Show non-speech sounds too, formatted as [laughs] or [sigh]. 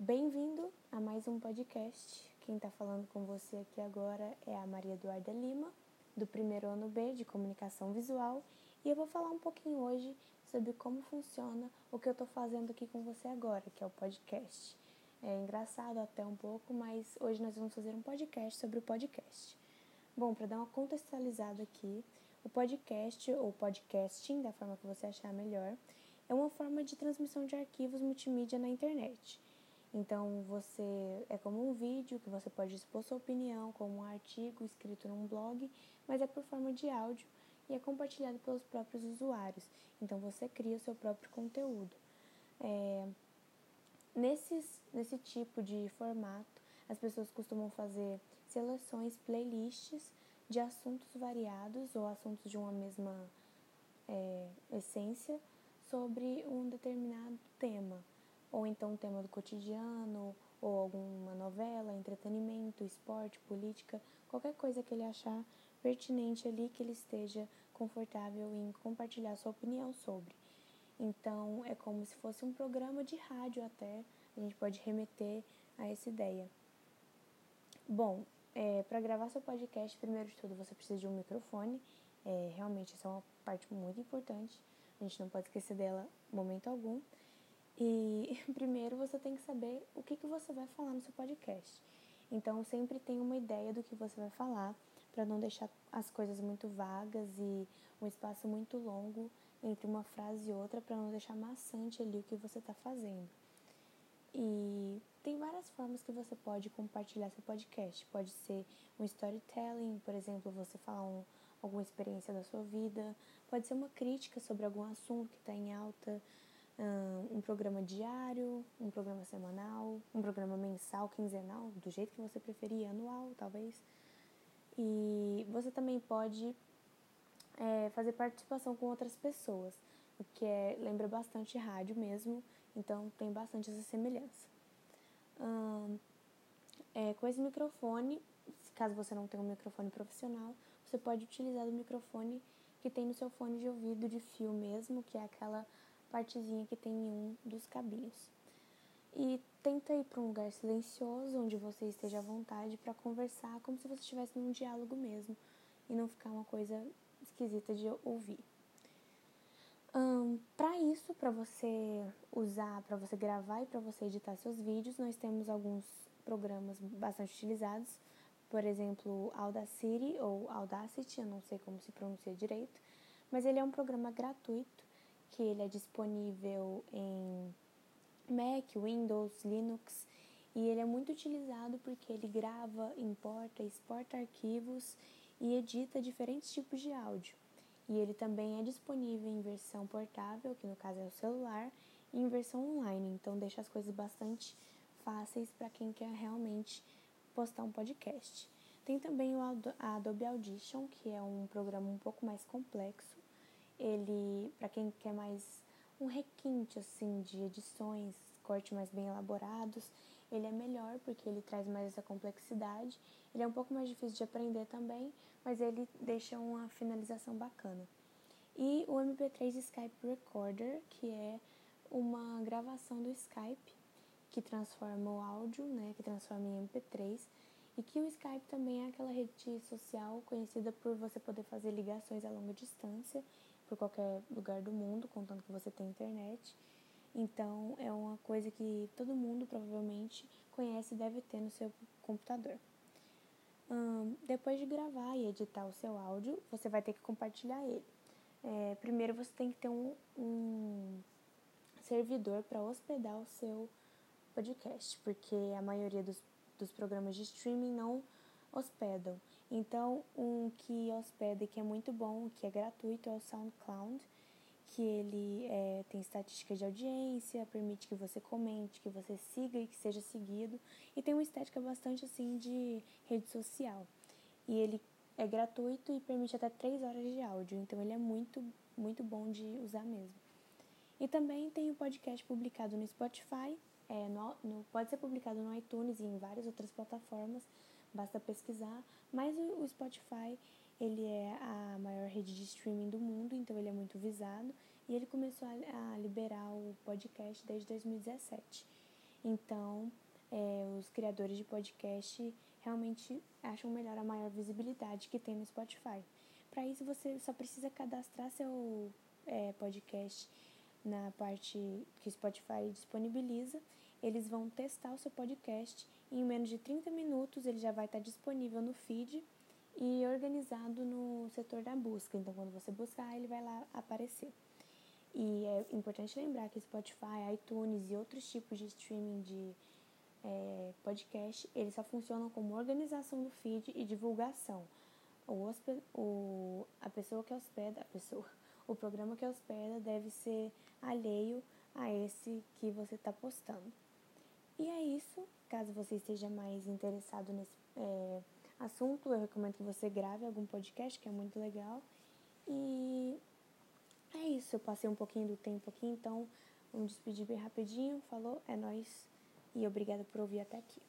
Bem-vindo a mais um podcast. Quem está falando com você aqui agora é a Maria Eduarda Lima, do primeiro ano B de Comunicação Visual, e eu vou falar um pouquinho hoje sobre como funciona o que eu estou fazendo aqui com você agora, que é o podcast. É engraçado até um pouco, mas hoje nós vamos fazer um podcast sobre o podcast. Bom, para dar uma contextualizada aqui, o podcast ou podcasting, da forma que você achar melhor, é uma forma de transmissão de arquivos multimídia na internet. Então, você é como um vídeo que você pode expor sua opinião, como um artigo escrito num blog, mas é por forma de áudio e é compartilhado pelos próprios usuários. Então, você cria o seu próprio conteúdo. É, nesses, nesse tipo de formato, as pessoas costumam fazer seleções, playlists de assuntos variados ou assuntos de uma mesma é, essência sobre um determinado tema, ou então um tema do cotidiano, ou alguma novela, entretenimento, esporte, política, qualquer coisa que ele achar pertinente ali, que ele esteja confortável em compartilhar sua opinião sobre. Então, é como se fosse um programa de rádio até, a gente pode remeter a essa ideia. Bom, é, para gravar seu podcast, primeiro de tudo, você precisa de um microfone. É, realmente, isso é uma parte muito importante. A gente não pode esquecer dela momento algum. E [laughs] primeiro você tem que saber o que, que você vai falar no seu podcast. Então sempre tenha uma ideia do que você vai falar para não deixar as coisas muito vagas e um espaço muito longo entre uma frase e outra para não deixar maçante ali o que você está fazendo. E tem várias formas que você pode compartilhar seu podcast. Pode ser um storytelling, por exemplo, você falar um, alguma experiência da sua vida, pode ser uma crítica sobre algum assunto que está em alta, um programa diário, um programa semanal, um programa mensal, quinzenal, do jeito que você preferir, anual talvez. E você também pode é, fazer participação com outras pessoas, o que é, lembra bastante rádio mesmo, então tem bastante essa semelhança. É, com esse microfone, caso você não tenha um microfone profissional, você pode utilizar o microfone que tem no seu fone de ouvido de fio mesmo, que é aquela partezinha que tem em um dos cabinhos. E tenta ir para um lugar silencioso, onde você esteja à vontade para conversar, como se você estivesse num diálogo mesmo, e não ficar uma coisa esquisita de ouvir. Um, para isso, para você usar, para você gravar e para você editar seus vídeos, nós temos alguns programas bastante utilizados por exemplo, Audacity ou Audacity, eu não sei como se pronuncia direito, mas ele é um programa gratuito que ele é disponível em Mac, Windows, Linux e ele é muito utilizado porque ele grava, importa, exporta arquivos e edita diferentes tipos de áudio. E ele também é disponível em versão portável, que no caso é o celular, e em versão online, então deixa as coisas bastante fáceis para quem quer realmente postar um podcast. Tem também o Adobe Audition, que é um programa um pouco mais complexo. Ele, para quem quer mais um requinte assim de edições, cortes mais bem elaborados, ele é melhor porque ele traz mais essa complexidade. Ele é um pouco mais difícil de aprender também, mas ele deixa uma finalização bacana. E o MP3 Skype Recorder, que é uma gravação do Skype que transforma o áudio, né, que transforma em MP3, e que o Skype também é aquela rede social conhecida por você poder fazer ligações a longa distância por qualquer lugar do mundo, contando que você tem internet. Então, é uma coisa que todo mundo provavelmente conhece e deve ter no seu computador. Depois de gravar e editar o seu áudio, você vai ter que compartilhar ele. É, primeiro, você tem que ter um, um servidor para hospedar o seu podcast, porque a maioria dos, dos programas de streaming não hospedam. Então, um que hospeda e que é muito bom, que é gratuito, é o SoundCloud, que ele é, tem estatística de audiência, permite que você comente, que você siga e que seja seguido, e tem uma estética bastante assim de rede social. E ele é gratuito e permite até 3 horas de áudio, então ele é muito, muito bom de usar mesmo. E também tem o podcast publicado no Spotify é, no, no, pode ser publicado no iTunes e em várias outras plataformas, basta pesquisar. Mas o, Spotify ele é a maior rede de streaming do mundo, então ele é muito visado e ele começou a, liberar o podcast desde 2017. Então, é, os criadores de podcast realmente acham melhor a maior visibilidade que tem no Spotify. Para isso, você só precisa cadastrar seu é, podcast na parte que o Spotify disponibiliza. Eles vão testar o seu podcast em menos de 30 minutos ele já vai estar disponível no feed e organizado no setor da busca. Então, quando você buscar, ele vai lá aparecer. E é importante lembrar que Spotify, iTunes e outros tipos de streaming de é, podcast, eles só funcionam como organização do feed e divulgação. O, o, a pessoa que hospeda, a pessoa, o programa que hospeda deve ser alheio a esse que você está postando. E é isso. Caso você esteja mais interessado nesse é, assunto, eu recomendo que você grave algum podcast, que é muito legal. E é isso. Eu passei um pouquinho do tempo aqui, então vamos despedir bem rapidinho. Falou, é nóis. E obrigada por ouvir até aqui.